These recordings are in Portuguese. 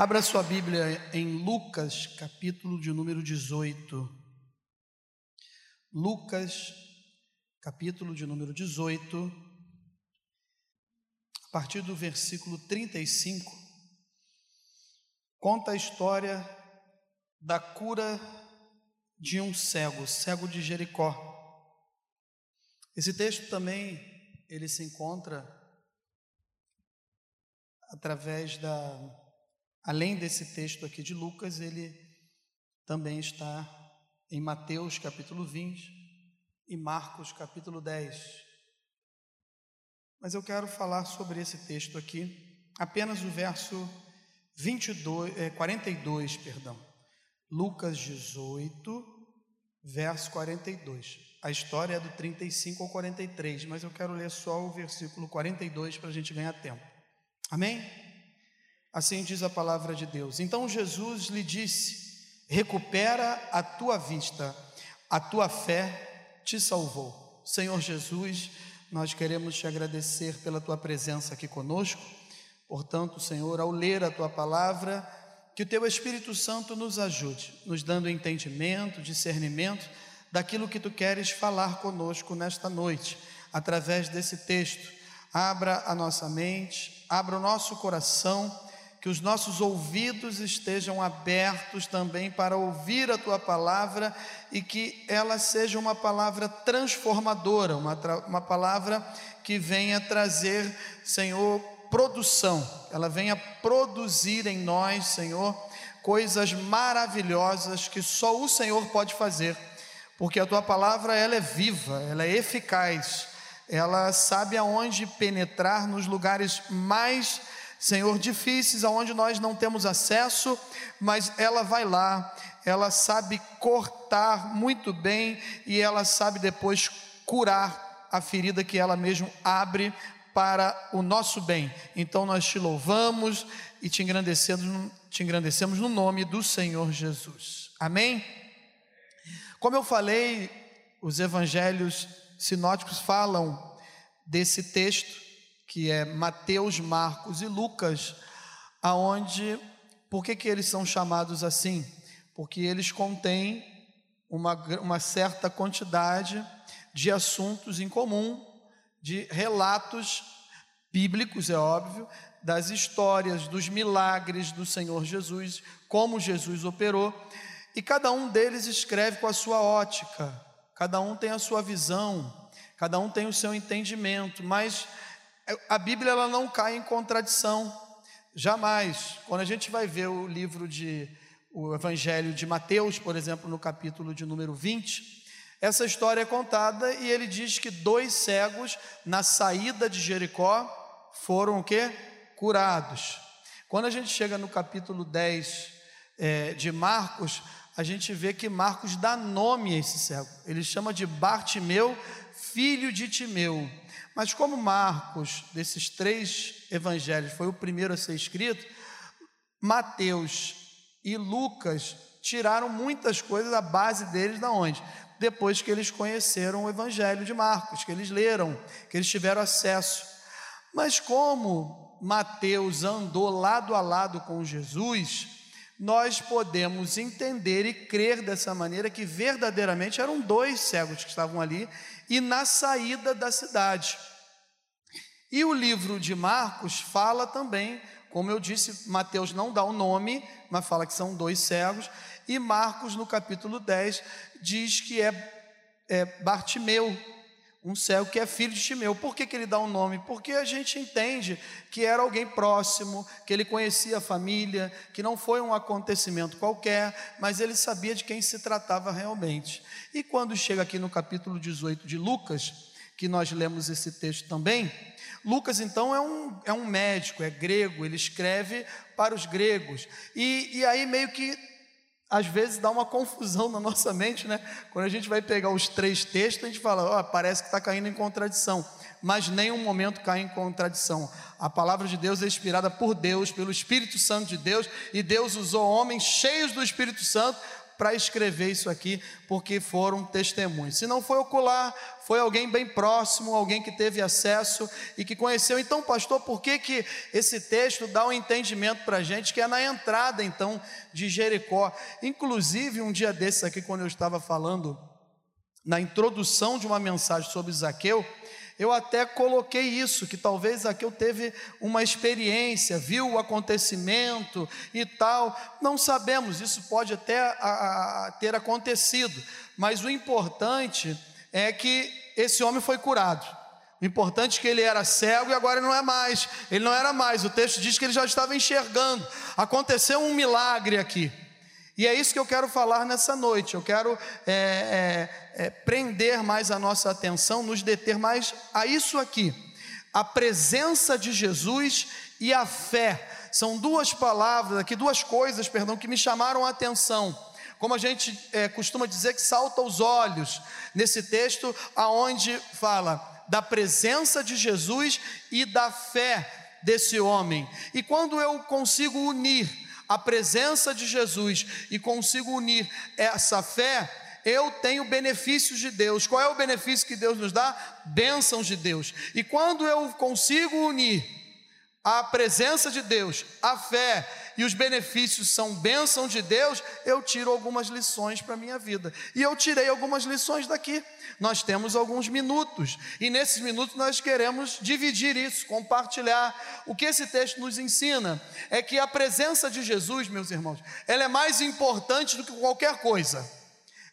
Abra sua Bíblia em Lucas, capítulo de número 18. Lucas, capítulo de número 18, a partir do versículo 35, conta a história da cura de um cego, cego de Jericó. Esse texto também ele se encontra através da Além desse texto aqui de Lucas, ele também está em Mateus capítulo 20 e Marcos capítulo 10. Mas eu quero falar sobre esse texto aqui, apenas o verso 22, é, 42, perdão. Lucas 18, verso 42. A história é do 35 ao 43, mas eu quero ler só o versículo 42 para a gente ganhar tempo. Amém? Assim diz a palavra de Deus. Então Jesus lhe disse: Recupera a tua vista, a tua fé te salvou. Senhor Jesus, nós queremos te agradecer pela tua presença aqui conosco. Portanto, Senhor, ao ler a tua palavra, que o teu Espírito Santo nos ajude, nos dando entendimento, discernimento daquilo que tu queres falar conosco nesta noite, através desse texto. Abra a nossa mente, abra o nosso coração que os nossos ouvidos estejam abertos também para ouvir a tua palavra e que ela seja uma palavra transformadora, uma, uma palavra que venha trazer, Senhor, produção, ela venha produzir em nós, Senhor, coisas maravilhosas que só o Senhor pode fazer, porque a tua palavra ela é viva, ela é eficaz, ela sabe aonde penetrar nos lugares mais Senhor, difíceis, aonde nós não temos acesso, mas ela vai lá, ela sabe cortar muito bem e ela sabe depois curar a ferida que ela mesmo abre para o nosso bem. Então nós te louvamos e te engrandecemos, te engrandecemos no nome do Senhor Jesus. Amém? Como eu falei, os evangelhos sinóticos falam desse texto que é Mateus, Marcos e Lucas, aonde por que, que eles são chamados assim? Porque eles contêm uma, uma certa quantidade de assuntos em comum, de relatos bíblicos, é óbvio, das histórias, dos milagres do Senhor Jesus, como Jesus operou, e cada um deles escreve com a sua ótica, cada um tem a sua visão, cada um tem o seu entendimento, mas a Bíblia ela não cai em contradição, jamais. Quando a gente vai ver o livro de o Evangelho de Mateus, por exemplo, no capítulo de número 20, essa história é contada e ele diz que dois cegos na saída de Jericó foram o quê? Curados. Quando a gente chega no capítulo 10 é, de Marcos, a gente vê que Marcos dá nome a esse cego. Ele chama de Bartimeu, filho de Timeu. Mas como Marcos, desses três evangelhos, foi o primeiro a ser escrito, Mateus e Lucas tiraram muitas coisas da base deles da onde? Depois que eles conheceram o evangelho de Marcos, que eles leram, que eles tiveram acesso. Mas como Mateus andou lado a lado com Jesus, nós podemos entender e crer dessa maneira que verdadeiramente eram dois cegos que estavam ali e na saída da cidade. E o livro de Marcos fala também, como eu disse, Mateus não dá o nome, mas fala que são dois cegos, e Marcos, no capítulo 10, diz que é, é Bartimeu, um cego que é filho de Timeu. Por que, que ele dá o um nome? Porque a gente entende que era alguém próximo, que ele conhecia a família, que não foi um acontecimento qualquer, mas ele sabia de quem se tratava realmente. E quando chega aqui no capítulo 18 de Lucas, que nós lemos esse texto também, Lucas, então, é um, é um médico, é grego, ele escreve para os gregos. E, e aí, meio que, às vezes, dá uma confusão na nossa mente, né? Quando a gente vai pegar os três textos, a gente fala, oh, parece que está caindo em contradição. Mas nenhum momento cai em contradição. A palavra de Deus é inspirada por Deus, pelo Espírito Santo de Deus, e Deus usou homens cheios do Espírito Santo para escrever isso aqui, porque foram testemunhos. Se não foi ocular, foi alguém bem próximo, alguém que teve acesso e que conheceu. Então, pastor, por que, que esse texto dá um entendimento para a gente que é na entrada, então, de Jericó? Inclusive, um dia desses aqui, quando eu estava falando na introdução de uma mensagem sobre Zaqueu, eu até coloquei isso, que talvez Zaqueu teve uma experiência, viu o acontecimento e tal. Não sabemos, isso pode até a, a, ter acontecido, mas o importante é que esse homem foi curado. O importante é que ele era cego e agora não é mais. Ele não era mais. O texto diz que ele já estava enxergando. Aconteceu um milagre aqui. E é isso que eu quero falar nessa noite. Eu quero é, é, é, prender mais a nossa atenção, nos deter mais a isso aqui. A presença de Jesus e a fé. São duas palavras aqui, duas coisas, perdão, que me chamaram a atenção. Como a gente é, costuma dizer que salta aos olhos nesse texto, aonde fala da presença de Jesus e da fé desse homem. E quando eu consigo unir a presença de Jesus e consigo unir essa fé, eu tenho benefícios de Deus. Qual é o benefício que Deus nos dá? Bênçãos de Deus. E quando eu consigo unir a presença de Deus, a fé e os benefícios são bênção de Deus, eu tiro algumas lições para a minha vida. E eu tirei algumas lições daqui nós temos alguns minutos e nesses minutos nós queremos dividir isso, compartilhar. O que esse texto nos ensina é que a presença de Jesus, meus irmãos, ela é mais importante do que qualquer coisa.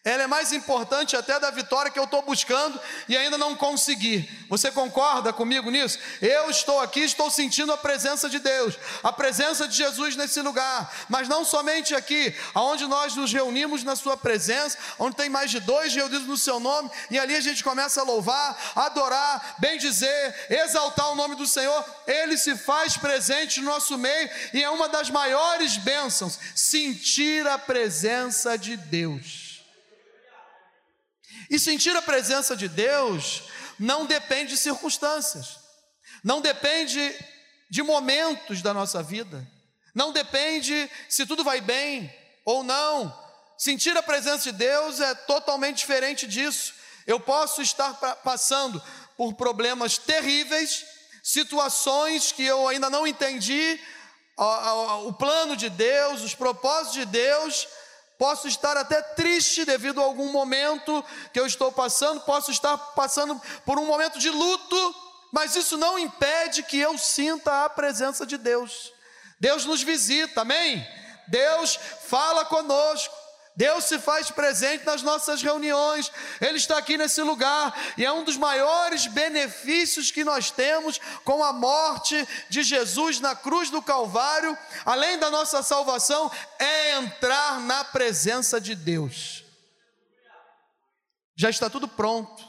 Ela é mais importante até da vitória que eu estou buscando e ainda não consegui. Você concorda comigo nisso? Eu estou aqui, estou sentindo a presença de Deus, a presença de Jesus nesse lugar, mas não somente aqui, aonde nós nos reunimos na Sua presença, onde tem mais de dois reunidos no Seu nome, e ali a gente começa a louvar, adorar, bem dizer, exaltar o nome do Senhor. Ele se faz presente no nosso meio e é uma das maiores bênçãos sentir a presença de Deus. E sentir a presença de Deus não depende de circunstâncias, não depende de momentos da nossa vida, não depende se tudo vai bem ou não. Sentir a presença de Deus é totalmente diferente disso. Eu posso estar passando por problemas terríveis, situações que eu ainda não entendi, o plano de Deus, os propósitos de Deus, Posso estar até triste devido a algum momento que eu estou passando, posso estar passando por um momento de luto, mas isso não impede que eu sinta a presença de Deus. Deus nos visita, amém? Deus fala conosco. Deus se faz presente nas nossas reuniões, Ele está aqui nesse lugar, e é um dos maiores benefícios que nós temos com a morte de Jesus na cruz do Calvário, além da nossa salvação, é entrar na presença de Deus. Já está tudo pronto,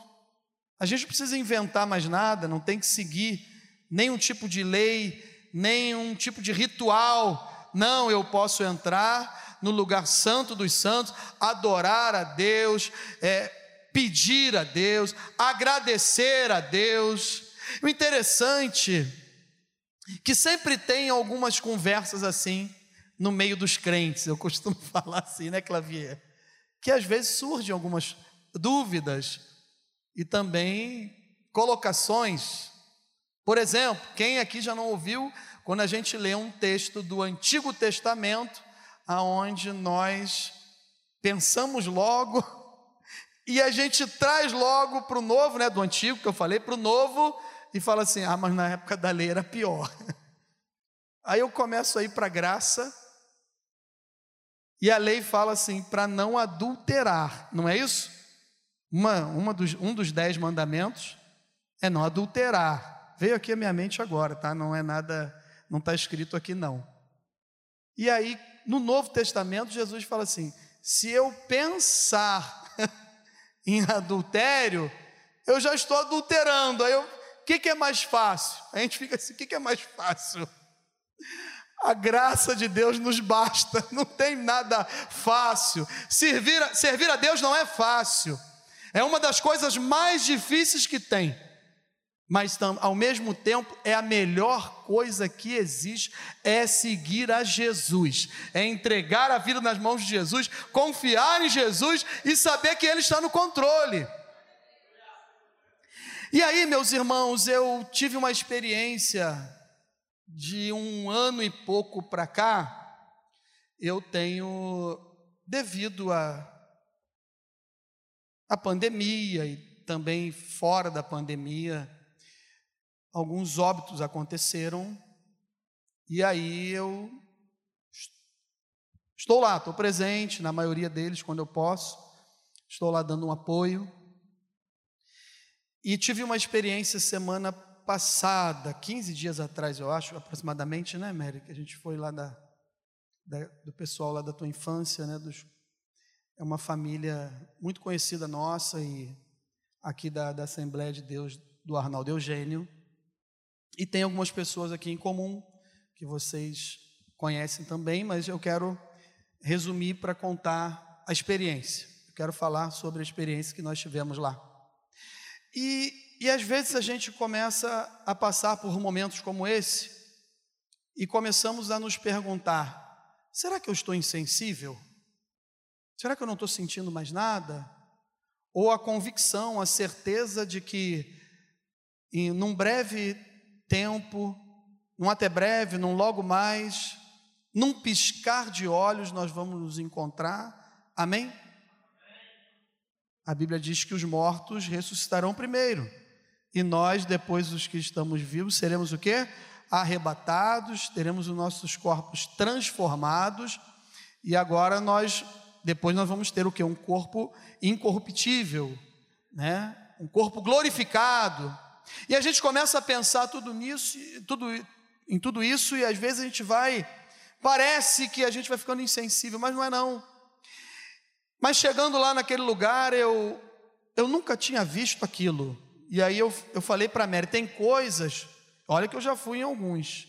a gente não precisa inventar mais nada, não tem que seguir nenhum tipo de lei, nenhum tipo de ritual, não, eu posso entrar no lugar santo dos santos, adorar a Deus, é, pedir a Deus, agradecer a Deus. O interessante que sempre tem algumas conversas assim no meio dos crentes, eu costumo falar assim, né, Clavier? Que às vezes surgem algumas dúvidas e também colocações. Por exemplo, quem aqui já não ouviu quando a gente lê um texto do Antigo Testamento aonde nós pensamos logo e a gente traz logo para o novo, né, do antigo que eu falei, para o novo e fala assim: ah, mas na época da lei era pior. Aí eu começo a ir para a graça e a lei fala assim: para não adulterar, não é isso? Uma, uma dos, um dos dez mandamentos é não adulterar. Veio aqui a minha mente agora, tá? Não é nada, não está escrito aqui não. E aí no Novo Testamento, Jesus fala assim: se eu pensar em adultério, eu já estou adulterando. Aí o que, que é mais fácil? A gente fica assim: o que, que é mais fácil? A graça de Deus nos basta, não tem nada fácil. Servir a, servir a Deus não é fácil, é uma das coisas mais difíceis que tem. Mas ao mesmo tempo é a melhor coisa que existe é seguir a Jesus, é entregar a vida nas mãos de Jesus, confiar em Jesus e saber que Ele está no controle. E aí, meus irmãos, eu tive uma experiência de um ano e pouco para cá. Eu tenho, devido a a pandemia e também fora da pandemia, alguns óbitos aconteceram, e aí eu estou lá, estou presente na maioria deles quando eu posso, estou lá dando um apoio. E tive uma experiência semana passada, 15 dias atrás, eu acho, aproximadamente, né, Mary? Que a gente foi lá da, da, do pessoal lá da tua infância, né? Dos, é uma família muito conhecida nossa e aqui da, da Assembleia de Deus do Arnaldo Eugênio. E tem algumas pessoas aqui em comum que vocês conhecem também, mas eu quero resumir para contar a experiência. Eu quero falar sobre a experiência que nós tivemos lá. E, e às vezes a gente começa a passar por momentos como esse e começamos a nos perguntar: será que eu estou insensível? Será que eu não estou sentindo mais nada? Ou a convicção, a certeza de que em num breve tempo, num até breve, num logo mais, num piscar de olhos nós vamos nos encontrar. Amém? A Bíblia diz que os mortos ressuscitarão primeiro. E nós, depois os que estamos vivos, seremos o quê? Arrebatados, teremos os nossos corpos transformados. E agora nós, depois nós vamos ter o quê? Um corpo incorruptível, né? Um corpo glorificado e a gente começa a pensar tudo nisso, tudo, em tudo isso, e às vezes a gente vai, parece que a gente vai ficando insensível, mas não é não. Mas chegando lá naquele lugar, eu, eu nunca tinha visto aquilo. E aí eu, eu falei para a Mary, tem coisas, olha que eu já fui em alguns,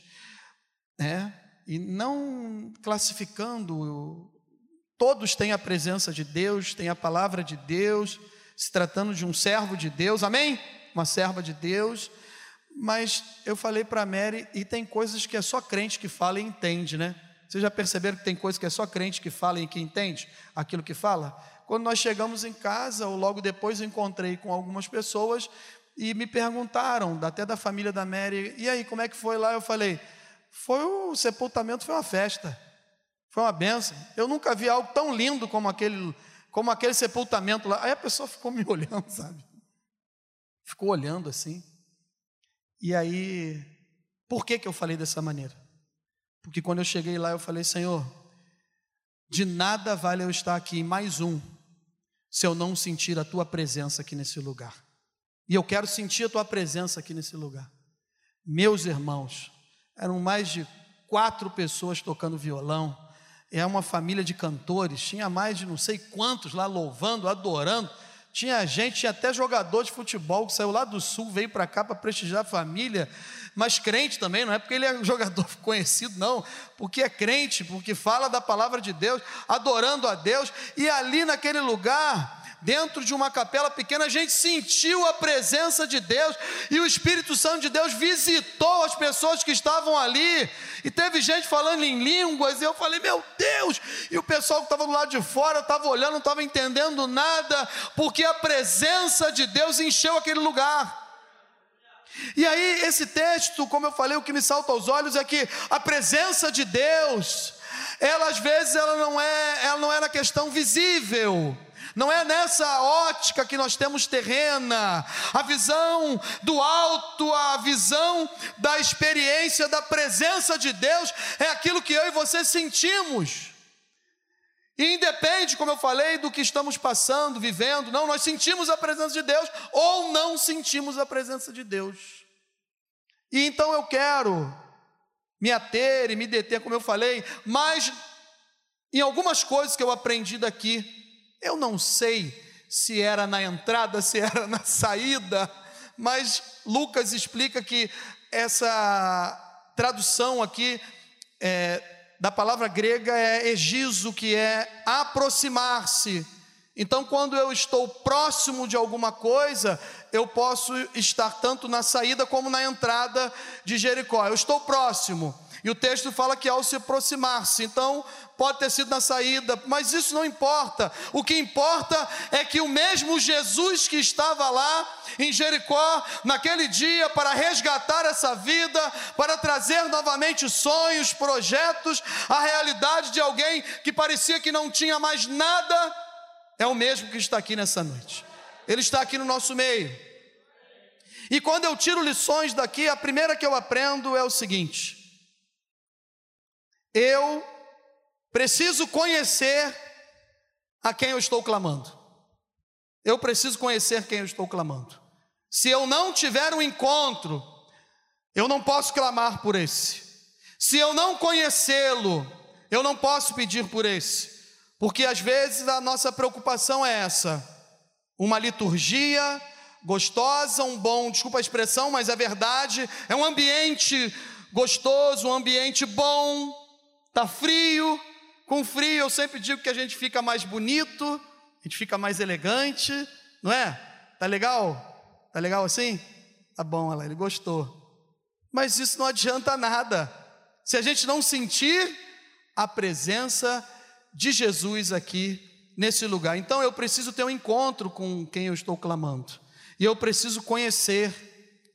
né? E não classificando, todos têm a presença de Deus, têm a palavra de Deus, se tratando de um servo de Deus, amém? Uma serva de Deus, mas eu falei para a Mary, e tem coisas que é só crente que fala e entende, né? Vocês já perceberam que tem coisas que é só crente que fala e que entende aquilo que fala? Quando nós chegamos em casa, ou logo depois, encontrei com algumas pessoas e me perguntaram, até da família da Mary, e aí, como é que foi lá? Eu falei, foi o sepultamento, foi uma festa, foi uma benção. Eu nunca vi algo tão lindo como aquele, como aquele sepultamento lá. Aí a pessoa ficou me olhando, sabe? Ficou olhando assim. E aí, por que, que eu falei dessa maneira? Porque quando eu cheguei lá, eu falei, Senhor, de nada vale eu estar aqui mais um, se eu não sentir a tua presença aqui nesse lugar. E eu quero sentir a tua presença aqui nesse lugar. Meus irmãos, eram mais de quatro pessoas tocando violão, é uma família de cantores, tinha mais de não sei quantos lá louvando, adorando. Tinha gente, tinha até jogador de futebol que saiu lá do sul, veio para cá para prestigiar a família, mas crente também, não é porque ele é um jogador conhecido, não, porque é crente, porque fala da palavra de Deus, adorando a Deus, e ali naquele lugar, dentro de uma capela pequena, a gente sentiu a presença de Deus e o Espírito Santo de Deus visitou as pessoas que estavam ali. E teve gente falando em línguas, e eu falei, meu Deus! E o pessoal que estava do lado de fora estava olhando, não estava entendendo nada, porque a presença de Deus encheu aquele lugar. E aí, esse texto, como eu falei, o que me salta aos olhos é que a presença de Deus, ela às vezes ela não é, ela não é na questão visível. Não é nessa ótica que nós temos terrena, a visão do alto, a visão da experiência da presença de Deus, é aquilo que eu e você sentimos. E independe, como eu falei, do que estamos passando, vivendo, não, nós sentimos a presença de Deus ou não sentimos a presença de Deus. E então eu quero me ater e me deter, como eu falei, mas em algumas coisas que eu aprendi daqui, eu não sei se era na entrada, se era na saída, mas Lucas explica que essa tradução aqui é, da palavra grega é egiso, que é aproximar-se. Então, quando eu estou próximo de alguma coisa, eu posso estar tanto na saída como na entrada de Jericó. Eu estou próximo. E o texto fala que ao se aproximar-se, então pode ter sido na saída, mas isso não importa. O que importa é que o mesmo Jesus que estava lá em Jericó, naquele dia, para resgatar essa vida, para trazer novamente sonhos, projetos, a realidade de alguém que parecia que não tinha mais nada, é o mesmo que está aqui nessa noite. Ele está aqui no nosso meio. E quando eu tiro lições daqui, a primeira que eu aprendo é o seguinte: eu preciso conhecer a quem eu estou clamando. Eu preciso conhecer quem eu estou clamando. Se eu não tiver um encontro, eu não posso clamar por esse. Se eu não conhecê-lo, eu não posso pedir por esse. Porque às vezes a nossa preocupação é essa: uma liturgia gostosa, um bom, desculpa a expressão, mas é verdade, é um ambiente gostoso, um ambiente bom, tá frio, com frio eu sempre digo que a gente fica mais bonito, a gente fica mais elegante, não é? Tá legal? Tá legal assim? Tá bom, ela, ele gostou. Mas isso não adianta nada. Se a gente não sentir a presença de Jesus aqui nesse lugar. Então eu preciso ter um encontro com quem eu estou clamando. E eu preciso conhecer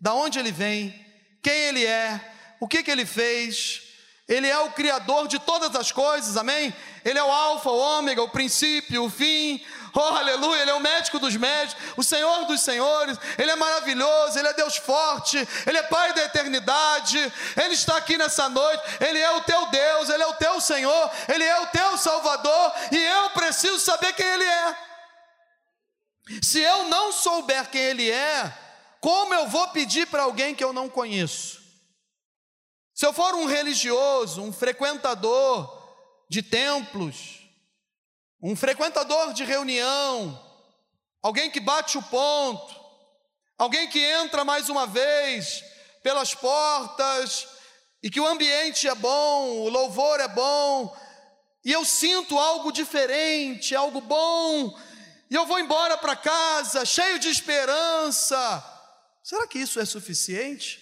da onde ele vem, quem ele é, o que que ele fez, ele é o Criador de todas as coisas, amém? Ele é o Alfa, o Ômega, o princípio, o fim, oh aleluia, Ele é o médico dos médicos, o Senhor dos senhores, Ele é maravilhoso, Ele é Deus forte, Ele é Pai da eternidade, Ele está aqui nessa noite, Ele é o teu Deus, Ele é o teu Senhor, Ele é o teu Salvador, e eu preciso saber quem Ele é. Se eu não souber quem Ele é, como eu vou pedir para alguém que eu não conheço? Se eu for um religioso, um frequentador de templos, um frequentador de reunião, alguém que bate o ponto, alguém que entra mais uma vez pelas portas e que o ambiente é bom, o louvor é bom, e eu sinto algo diferente, algo bom, e eu vou embora para casa cheio de esperança. Será que isso é suficiente?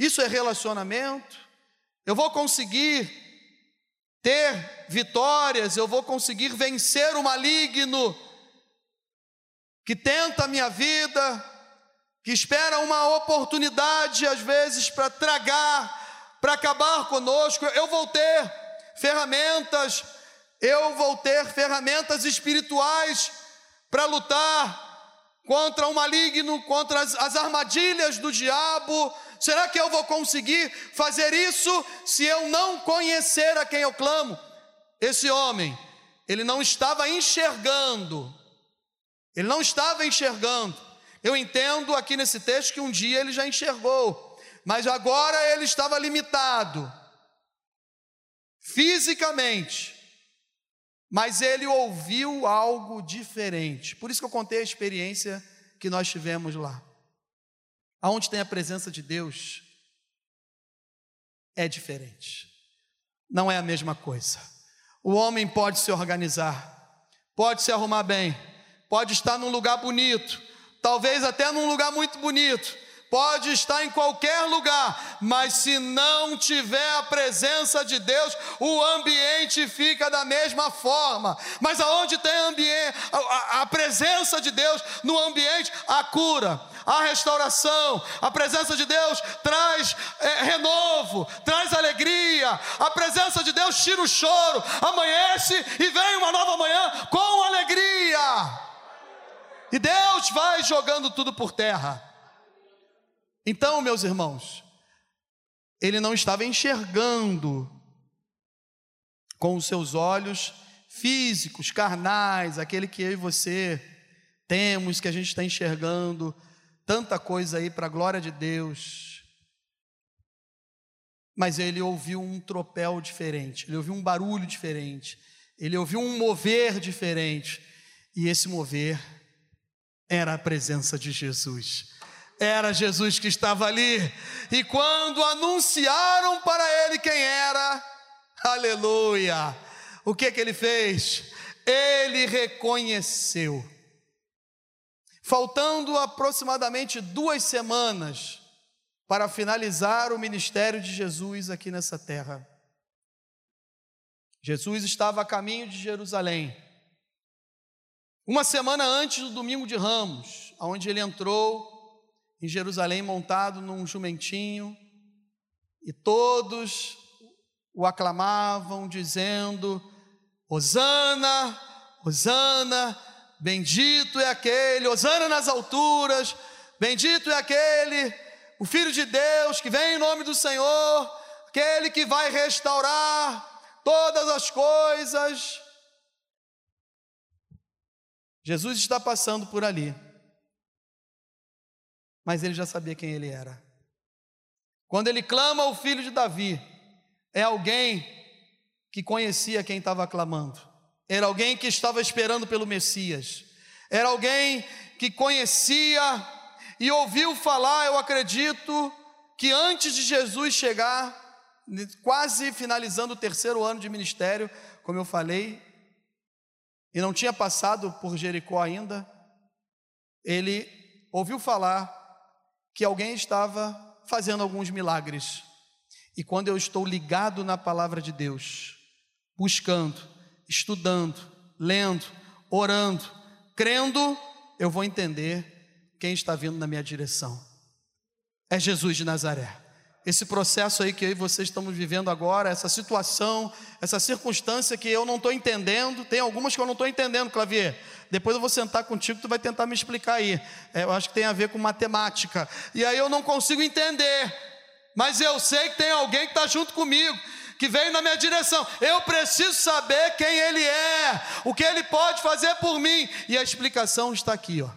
Isso é relacionamento? Eu vou conseguir ter vitórias, eu vou conseguir vencer o maligno que tenta a minha vida, que espera uma oportunidade às vezes para tragar, para acabar conosco. Eu vou ter ferramentas, eu vou ter ferramentas espirituais para lutar contra o maligno, contra as, as armadilhas do diabo, Será que eu vou conseguir fazer isso se eu não conhecer a quem eu clamo? Esse homem, ele não estava enxergando, ele não estava enxergando. Eu entendo aqui nesse texto que um dia ele já enxergou, mas agora ele estava limitado, fisicamente, mas ele ouviu algo diferente. Por isso que eu contei a experiência que nós tivemos lá. Aonde tem a presença de Deus, é diferente. Não é a mesma coisa. O homem pode se organizar, pode se arrumar bem, pode estar num lugar bonito, talvez até num lugar muito bonito, pode estar em qualquer lugar, mas se não tiver a presença de Deus, o ambiente fica da mesma forma. Mas aonde tem ambiente, a, a presença de Deus no ambiente, a cura, a restauração, a presença de Deus traz é, renovo, traz alegria, a presença de Deus tira o choro, amanhece e vem uma nova manhã com alegria. E Deus vai jogando tudo por terra. Então, meus irmãos, ele não estava enxergando com os seus olhos físicos, carnais, aquele que eu e você temos, que a gente está enxergando tanta coisa aí para a glória de Deus. Mas ele ouviu um tropel diferente, ele ouviu um barulho diferente, ele ouviu um mover diferente, e esse mover era a presença de Jesus. Era Jesus que estava ali, e quando anunciaram para ele quem era, aleluia, o que que ele fez? ele reconheceu. Faltando aproximadamente duas semanas para finalizar o ministério de Jesus aqui nessa terra, Jesus estava a caminho de Jerusalém. Uma semana antes do domingo de Ramos, onde ele entrou em Jerusalém montado num jumentinho, e todos o aclamavam, dizendo: Hosana, Hosana, bendito é aquele, Hosana nas alturas, bendito é aquele, o Filho de Deus que vem em nome do Senhor, aquele que vai restaurar todas as coisas. Jesus está passando por ali, mas ele já sabia quem ele era. Quando ele clama ao filho de Davi, é alguém que conhecia quem estava clamando, era alguém que estava esperando pelo Messias, era alguém que conhecia e ouviu falar, eu acredito, que antes de Jesus chegar, quase finalizando o terceiro ano de ministério, como eu falei, e não tinha passado por Jericó ainda, ele ouviu falar que alguém estava fazendo alguns milagres. E quando eu estou ligado na palavra de Deus, buscando, estudando, lendo, orando, crendo, eu vou entender quem está vindo na minha direção. É Jesus de Nazaré esse processo aí que eu e vocês estamos vivendo agora, essa situação, essa circunstância que eu não estou entendendo, tem algumas que eu não estou entendendo, Clavier. Depois eu vou sentar contigo, tu vai tentar me explicar aí. É, eu acho que tem a ver com matemática. E aí eu não consigo entender, mas eu sei que tem alguém que está junto comigo, que veio na minha direção. Eu preciso saber quem Ele é, o que Ele pode fazer por mim. E a explicação está aqui, ó.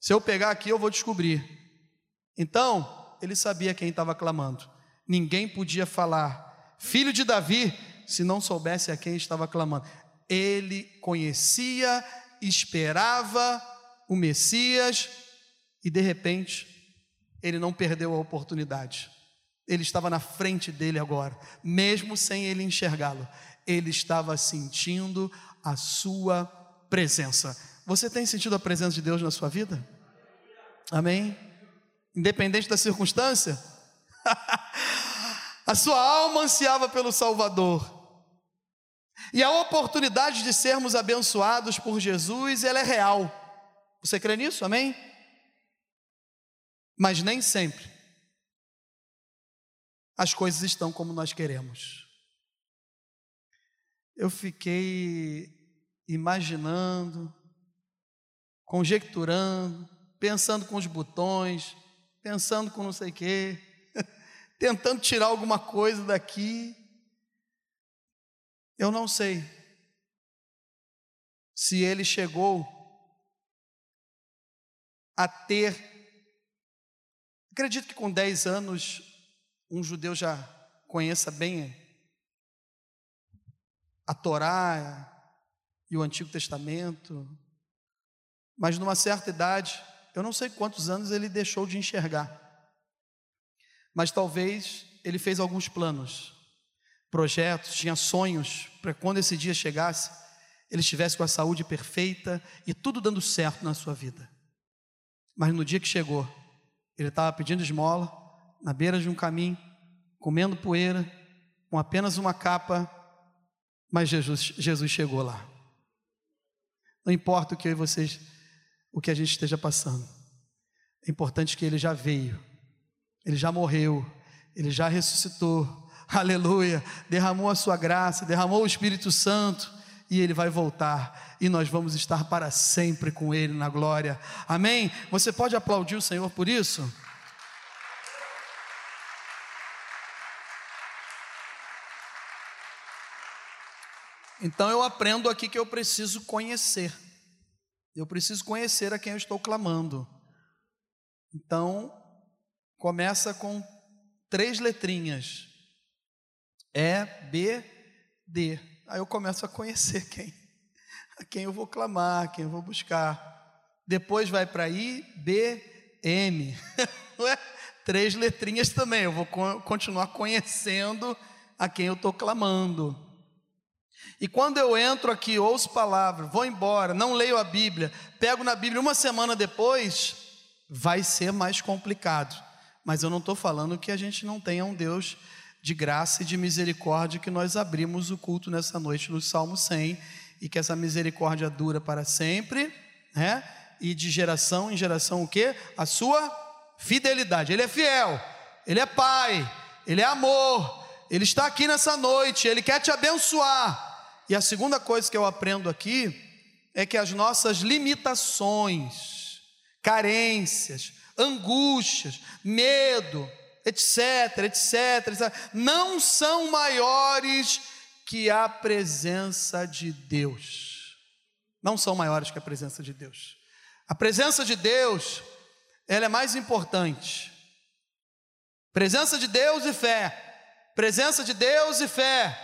Se eu pegar aqui, eu vou descobrir. Então, ele sabia quem estava clamando. Ninguém podia falar, filho de Davi, se não soubesse a quem estava clamando. Ele conhecia, esperava o Messias e de repente ele não perdeu a oportunidade. Ele estava na frente dele agora, mesmo sem ele enxergá-lo. Ele estava sentindo a sua presença. Você tem sentido a presença de Deus na sua vida? Amém? Independente da circunstância? a sua alma ansiava pelo Salvador. E a oportunidade de sermos abençoados por Jesus, ela é real. Você crê nisso? Amém? Mas nem sempre as coisas estão como nós queremos. Eu fiquei imaginando, conjecturando, pensando com os botões, pensando com não sei o quê, tentando tirar alguma coisa daqui. Eu não sei se ele chegou a ter. Acredito que com 10 anos um judeu já conheça bem a Torá e o Antigo Testamento, mas numa certa idade eu não sei quantos anos ele deixou de enxergar, mas talvez ele fez alguns planos, projetos, tinha sonhos para quando esse dia chegasse, ele estivesse com a saúde perfeita e tudo dando certo na sua vida. Mas no dia que chegou, ele estava pedindo esmola, na beira de um caminho, comendo poeira, com apenas uma capa, mas Jesus, Jesus chegou lá. Não importa o que vocês o que a gente esteja passando. É importante que ele já veio, ele já morreu, ele já ressuscitou, aleluia, derramou a sua graça, derramou o Espírito Santo e ele vai voltar e nós vamos estar para sempre com ele na glória. Amém? Você pode aplaudir o Senhor por isso? Então eu aprendo aqui que eu preciso conhecer. Eu preciso conhecer a quem eu estou clamando. Então, começa com três letrinhas: E, B, D. Aí eu começo a conhecer quem, a quem eu vou clamar, quem eu vou buscar. Depois vai para I, B, M. Três letrinhas também. Eu vou continuar conhecendo a quem eu estou clamando. E quando eu entro aqui, ouço palavra, vou embora, não leio a Bíblia, pego na Bíblia uma semana depois, vai ser mais complicado. Mas eu não estou falando que a gente não tenha um Deus de graça e de misericórdia que nós abrimos o culto nessa noite no Salmo 100 e que essa misericórdia dura para sempre, né? E de geração em geração o que? A sua fidelidade. Ele é fiel, ele é pai, ele é amor, ele está aqui nessa noite, ele quer te abençoar. E a segunda coisa que eu aprendo aqui é que as nossas limitações, carências, angústias, medo, etc, etc, etc, não são maiores que a presença de Deus. Não são maiores que a presença de Deus. A presença de Deus, ela é mais importante. Presença de Deus e fé. Presença de Deus e fé.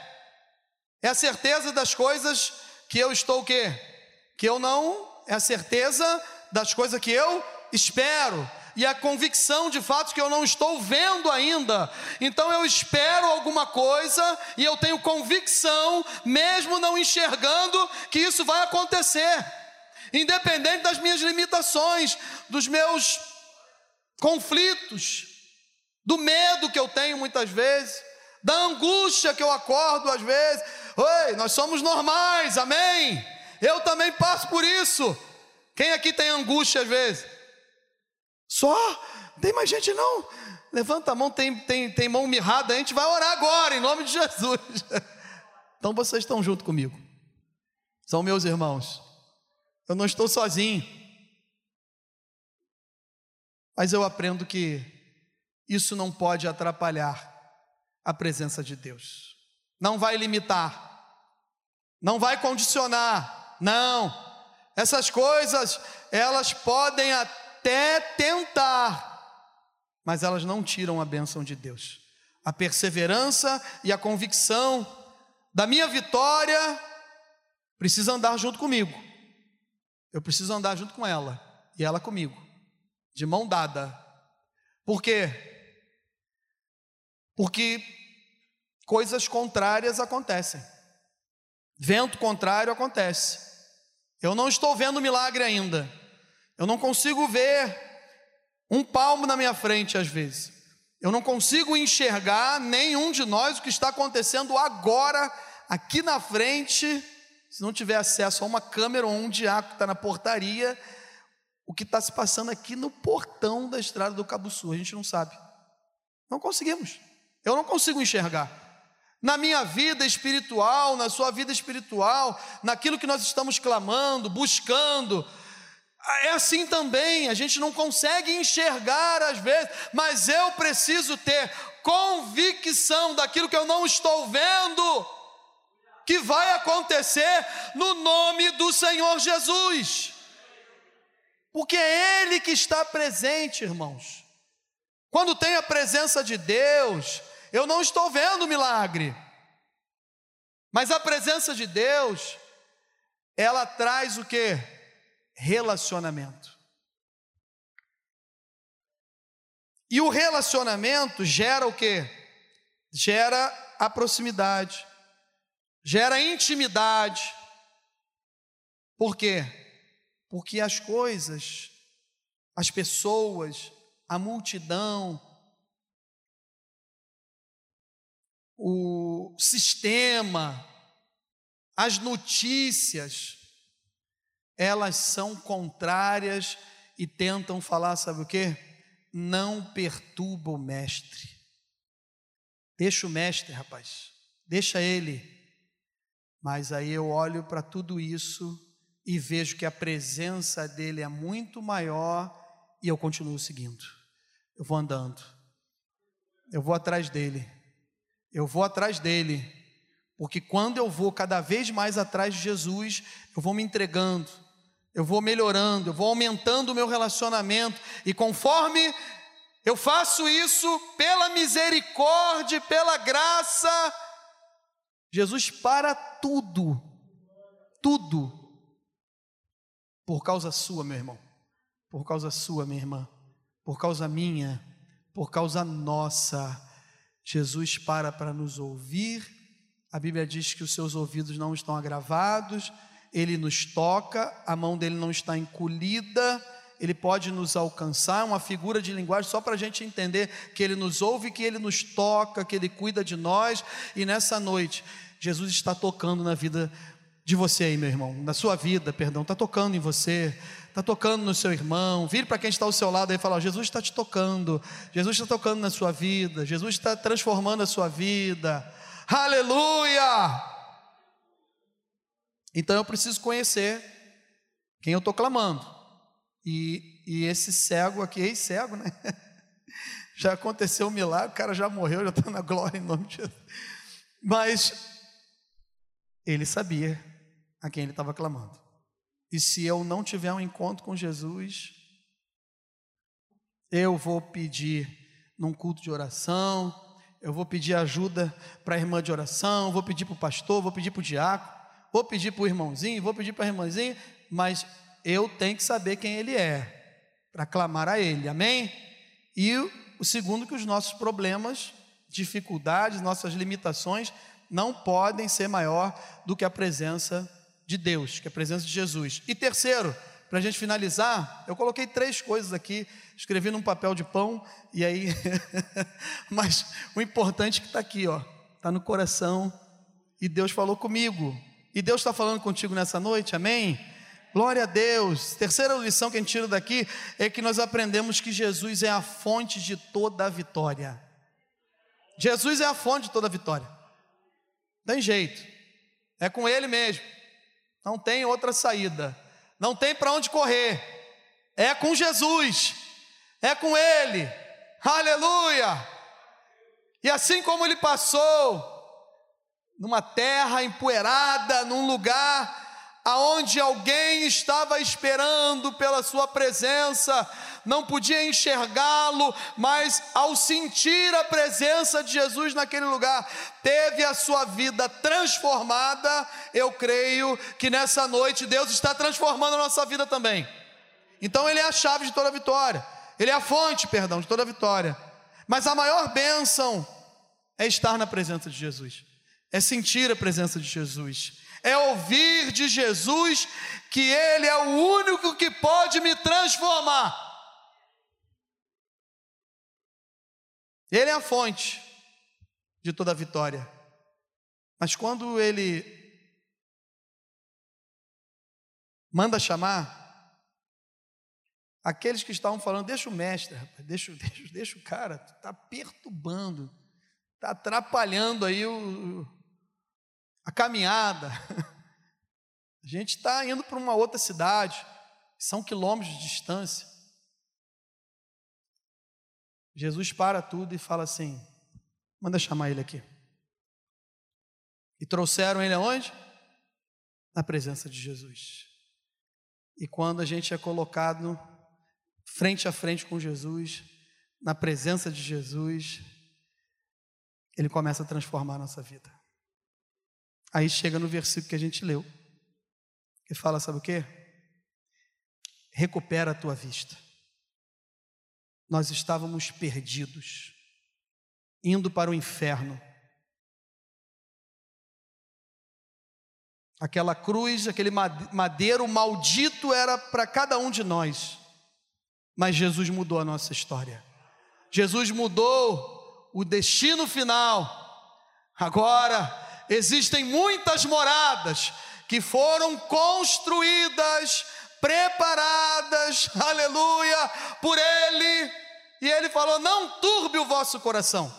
É a certeza das coisas que eu estou o quê? Que eu não, é a certeza das coisas que eu espero e a convicção de fatos que eu não estou vendo ainda. Então eu espero alguma coisa e eu tenho convicção, mesmo não enxergando, que isso vai acontecer, independente das minhas limitações, dos meus conflitos, do medo que eu tenho muitas vezes, da angústia que eu acordo às vezes. Oi, nós somos normais, amém? Eu também passo por isso. Quem aqui tem angústia às vezes? Só? Tem mais gente não? Levanta a mão, tem, tem, tem mão mirrada, a gente vai orar agora, em nome de Jesus. Então vocês estão junto comigo. São meus irmãos. Eu não estou sozinho. Mas eu aprendo que isso não pode atrapalhar a presença de Deus. Não vai limitar. Não vai condicionar. Não. Essas coisas, elas podem até tentar, mas elas não tiram a bênção de Deus. A perseverança e a convicção da minha vitória precisa andar junto comigo. Eu preciso andar junto com ela e ela comigo, de mão dada. Por quê? Porque coisas contrárias acontecem. Vento contrário acontece. Eu não estou vendo milagre ainda. Eu não consigo ver um palmo na minha frente às vezes. Eu não consigo enxergar nenhum de nós o que está acontecendo agora, aqui na frente, se não tiver acesso a uma câmera ou um diácono que está na portaria, o que está se passando aqui no portão da estrada do Cabo Sul, a gente não sabe. Não conseguimos. Eu não consigo enxergar. Na minha vida espiritual, na sua vida espiritual, naquilo que nós estamos clamando, buscando, é assim também, a gente não consegue enxergar às vezes, mas eu preciso ter convicção daquilo que eu não estou vendo, que vai acontecer no nome do Senhor Jesus, porque é Ele que está presente, irmãos. Quando tem a presença de Deus, eu não estou vendo milagre, mas a presença de Deus, ela traz o que? relacionamento. E o relacionamento gera o que? Gera a proximidade, gera intimidade. Por quê? Porque as coisas, as pessoas, a multidão, o sistema, as notícias, elas são contrárias e tentam falar, sabe o que? Não perturba o mestre. Deixa o mestre, rapaz, deixa ele. Mas aí eu olho para tudo isso e vejo que a presença dele é muito maior e eu continuo seguindo. Eu vou andando. Eu vou atrás dele. Eu vou atrás dele. Porque quando eu vou cada vez mais atrás de Jesus, eu vou me entregando, eu vou melhorando, eu vou aumentando o meu relacionamento, e conforme eu faço isso, pela misericórdia, pela graça, Jesus para tudo, tudo, por causa sua, meu irmão, por causa sua, minha irmã, por causa minha, por causa nossa. Jesus para para nos ouvir. A Bíblia diz que os seus ouvidos não estão agravados, ele nos toca, a mão dele não está encolhida, ele pode nos alcançar, uma figura de linguagem só para a gente entender que ele nos ouve, que ele nos toca, que ele cuida de nós, e nessa noite, Jesus está tocando na vida de você aí, meu irmão, na sua vida, perdão, está tocando em você, está tocando no seu irmão. Vire para quem está ao seu lado e fala: Jesus está te tocando, Jesus está tocando na sua vida, Jesus está transformando a sua vida. Aleluia! Então eu preciso conhecer quem eu estou clamando. E, e esse cego aqui, ex-cego, né? Já aconteceu um milagre, o cara já morreu, já está na glória em nome de Jesus. Mas ele sabia a quem ele estava clamando. E se eu não tiver um encontro com Jesus, eu vou pedir num culto de oração, eu vou pedir ajuda para a irmã de oração, vou pedir para o pastor, vou pedir para o diácono, vou pedir para o irmãozinho, vou pedir para a irmãzinha, mas eu tenho que saber quem ele é, para clamar a ele, amém? E o segundo, que os nossos problemas, dificuldades, nossas limitações não podem ser maior do que a presença de Deus, que é a presença de Jesus. E terceiro, para a gente finalizar, eu coloquei três coisas aqui, escrevi num papel de pão, e aí, mas o importante é que está aqui, ó, está no coração, e Deus falou comigo, e Deus está falando contigo nessa noite, amém? Glória a Deus. Terceira lição que a gente tira daqui é que nós aprendemos que Jesus é a fonte de toda a vitória. Jesus é a fonte de toda a vitória. Tem jeito. É com Ele mesmo. Não tem outra saída. Não tem para onde correr. É com Jesus. É com Ele. Aleluia. E assim como Ele passou numa terra empoeirada, num lugar aonde alguém estava esperando pela sua presença, não podia enxergá-lo, mas ao sentir a presença de Jesus naquele lugar, teve a sua vida transformada. Eu creio que nessa noite Deus está transformando a nossa vida também. Então ele é a chave de toda a vitória. Ele é a fonte, perdão, de toda a vitória. Mas a maior bênção é estar na presença de Jesus. É sentir a presença de Jesus é ouvir de Jesus que Ele é o único que pode me transformar. Ele é a fonte de toda a vitória. Mas quando Ele manda chamar, aqueles que estavam falando, deixa o mestre, rapaz, deixa, deixa, deixa o cara, está perturbando, está atrapalhando aí o, a caminhada. A gente está indo para uma outra cidade, são quilômetros de distância. Jesus para tudo e fala assim: manda chamar ele aqui. E trouxeram ele aonde? Na presença de Jesus. E quando a gente é colocado frente a frente com Jesus, na presença de Jesus, ele começa a transformar a nossa vida. Aí chega no versículo que a gente leu, que fala: sabe o que? Recupera a tua vista. Nós estávamos perdidos, indo para o inferno. Aquela cruz, aquele madeiro maldito era para cada um de nós, mas Jesus mudou a nossa história. Jesus mudou o destino final. Agora, existem muitas moradas que foram construídas, preparadas, aleluia, por Ele. E Ele falou: Não turbe o vosso coração,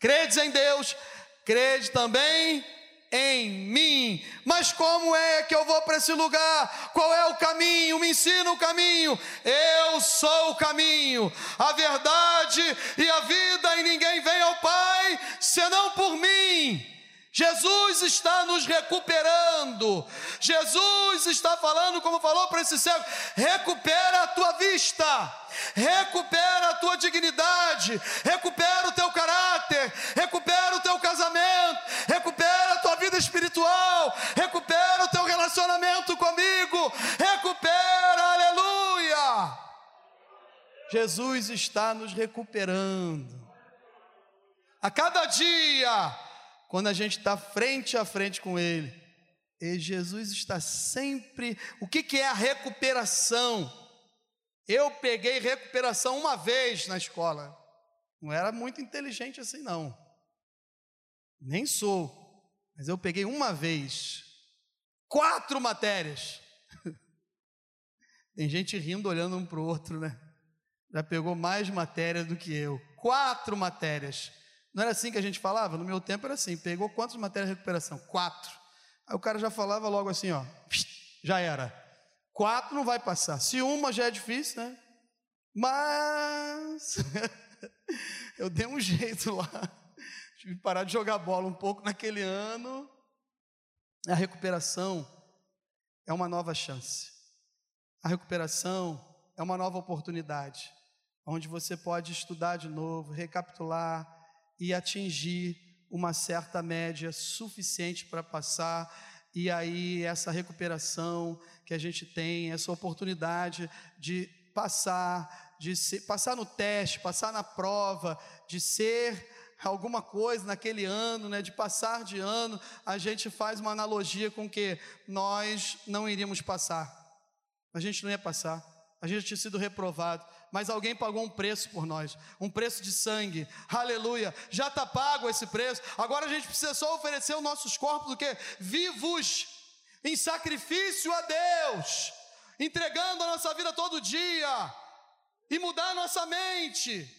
credes em Deus, crede também em mim. Mas como é que eu vou para esse lugar? Qual é o caminho? Me ensina o caminho. Eu sou o caminho, a verdade e a vida, e ninguém vem ao Pai senão por mim. Jesus está nos recuperando. Jesus está falando, como falou para esse cego: recupera a tua vista, recupera a tua dignidade, recupera o teu caráter, recupera o teu casamento, recupera a tua vida espiritual, recupera o teu relacionamento comigo, recupera, aleluia. Jesus está nos recuperando. A cada dia, quando a gente está frente a frente com Ele. E Jesus está sempre. O que, que é a recuperação? Eu peguei recuperação uma vez na escola. Não era muito inteligente assim, não. Nem sou. Mas eu peguei uma vez. Quatro matérias. Tem gente rindo, olhando um para o outro, né? Já pegou mais matérias do que eu. Quatro matérias. Não era assim que a gente falava? No meu tempo era assim. Pegou quantas matérias de recuperação? Quatro. Aí o cara já falava logo assim, ó. Já era. Quatro não vai passar. Se uma já é difícil, né? Mas eu dei um jeito lá. Tive que parar de jogar bola um pouco naquele ano. A recuperação é uma nova chance. A recuperação é uma nova oportunidade, onde você pode estudar de novo, recapitular e atingir uma certa média suficiente para passar. E aí, essa recuperação que a gente tem, essa oportunidade de passar, de ser, passar no teste, passar na prova, de ser alguma coisa naquele ano, né, de passar de ano, a gente faz uma analogia com que nós não iríamos passar. A gente não ia passar. A gente tinha sido reprovado, mas alguém pagou um preço por nós, um preço de sangue. Aleluia! Já está pago esse preço. Agora a gente precisa só oferecer os nossos corpos do que vivos em sacrifício a Deus, entregando a nossa vida todo dia e mudar a nossa mente.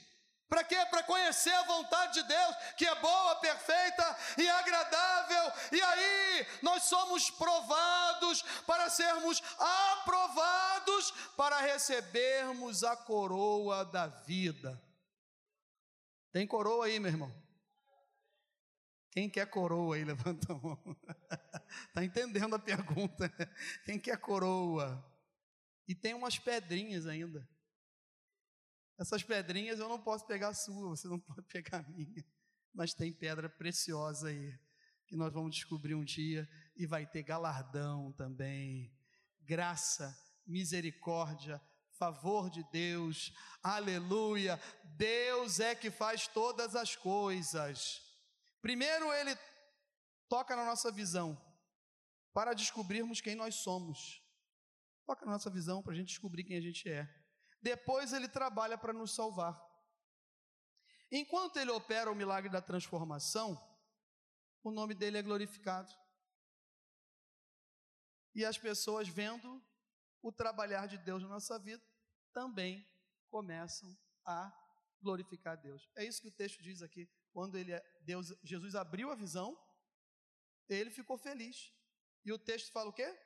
Para quê? Para conhecer a vontade de Deus, que é boa, perfeita e agradável. E aí nós somos provados para sermos aprovados para recebermos a coroa da vida. Tem coroa aí, meu irmão? Quem quer coroa aí? Levanta a mão. Está entendendo a pergunta? Quem quer coroa? E tem umas pedrinhas ainda. Essas pedrinhas eu não posso pegar a sua, você não pode pegar a minha. Mas tem pedra preciosa aí, que nós vamos descobrir um dia e vai ter galardão também. Graça, misericórdia, favor de Deus, aleluia. Deus é que faz todas as coisas. Primeiro, Ele toca na nossa visão, para descobrirmos quem nós somos. Toca na nossa visão para a gente descobrir quem a gente é. Depois ele trabalha para nos salvar. Enquanto ele opera o milagre da transformação, o nome dele é glorificado. E as pessoas vendo o trabalhar de Deus na nossa vida também começam a glorificar Deus. É isso que o texto diz aqui. Quando ele é, Deus, Jesus abriu a visão, ele ficou feliz. E o texto fala o quê?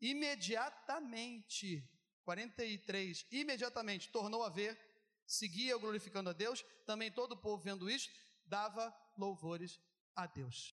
Imediatamente 43, imediatamente tornou a ver, seguia glorificando a Deus, também todo o povo vendo isso, dava louvores a Deus.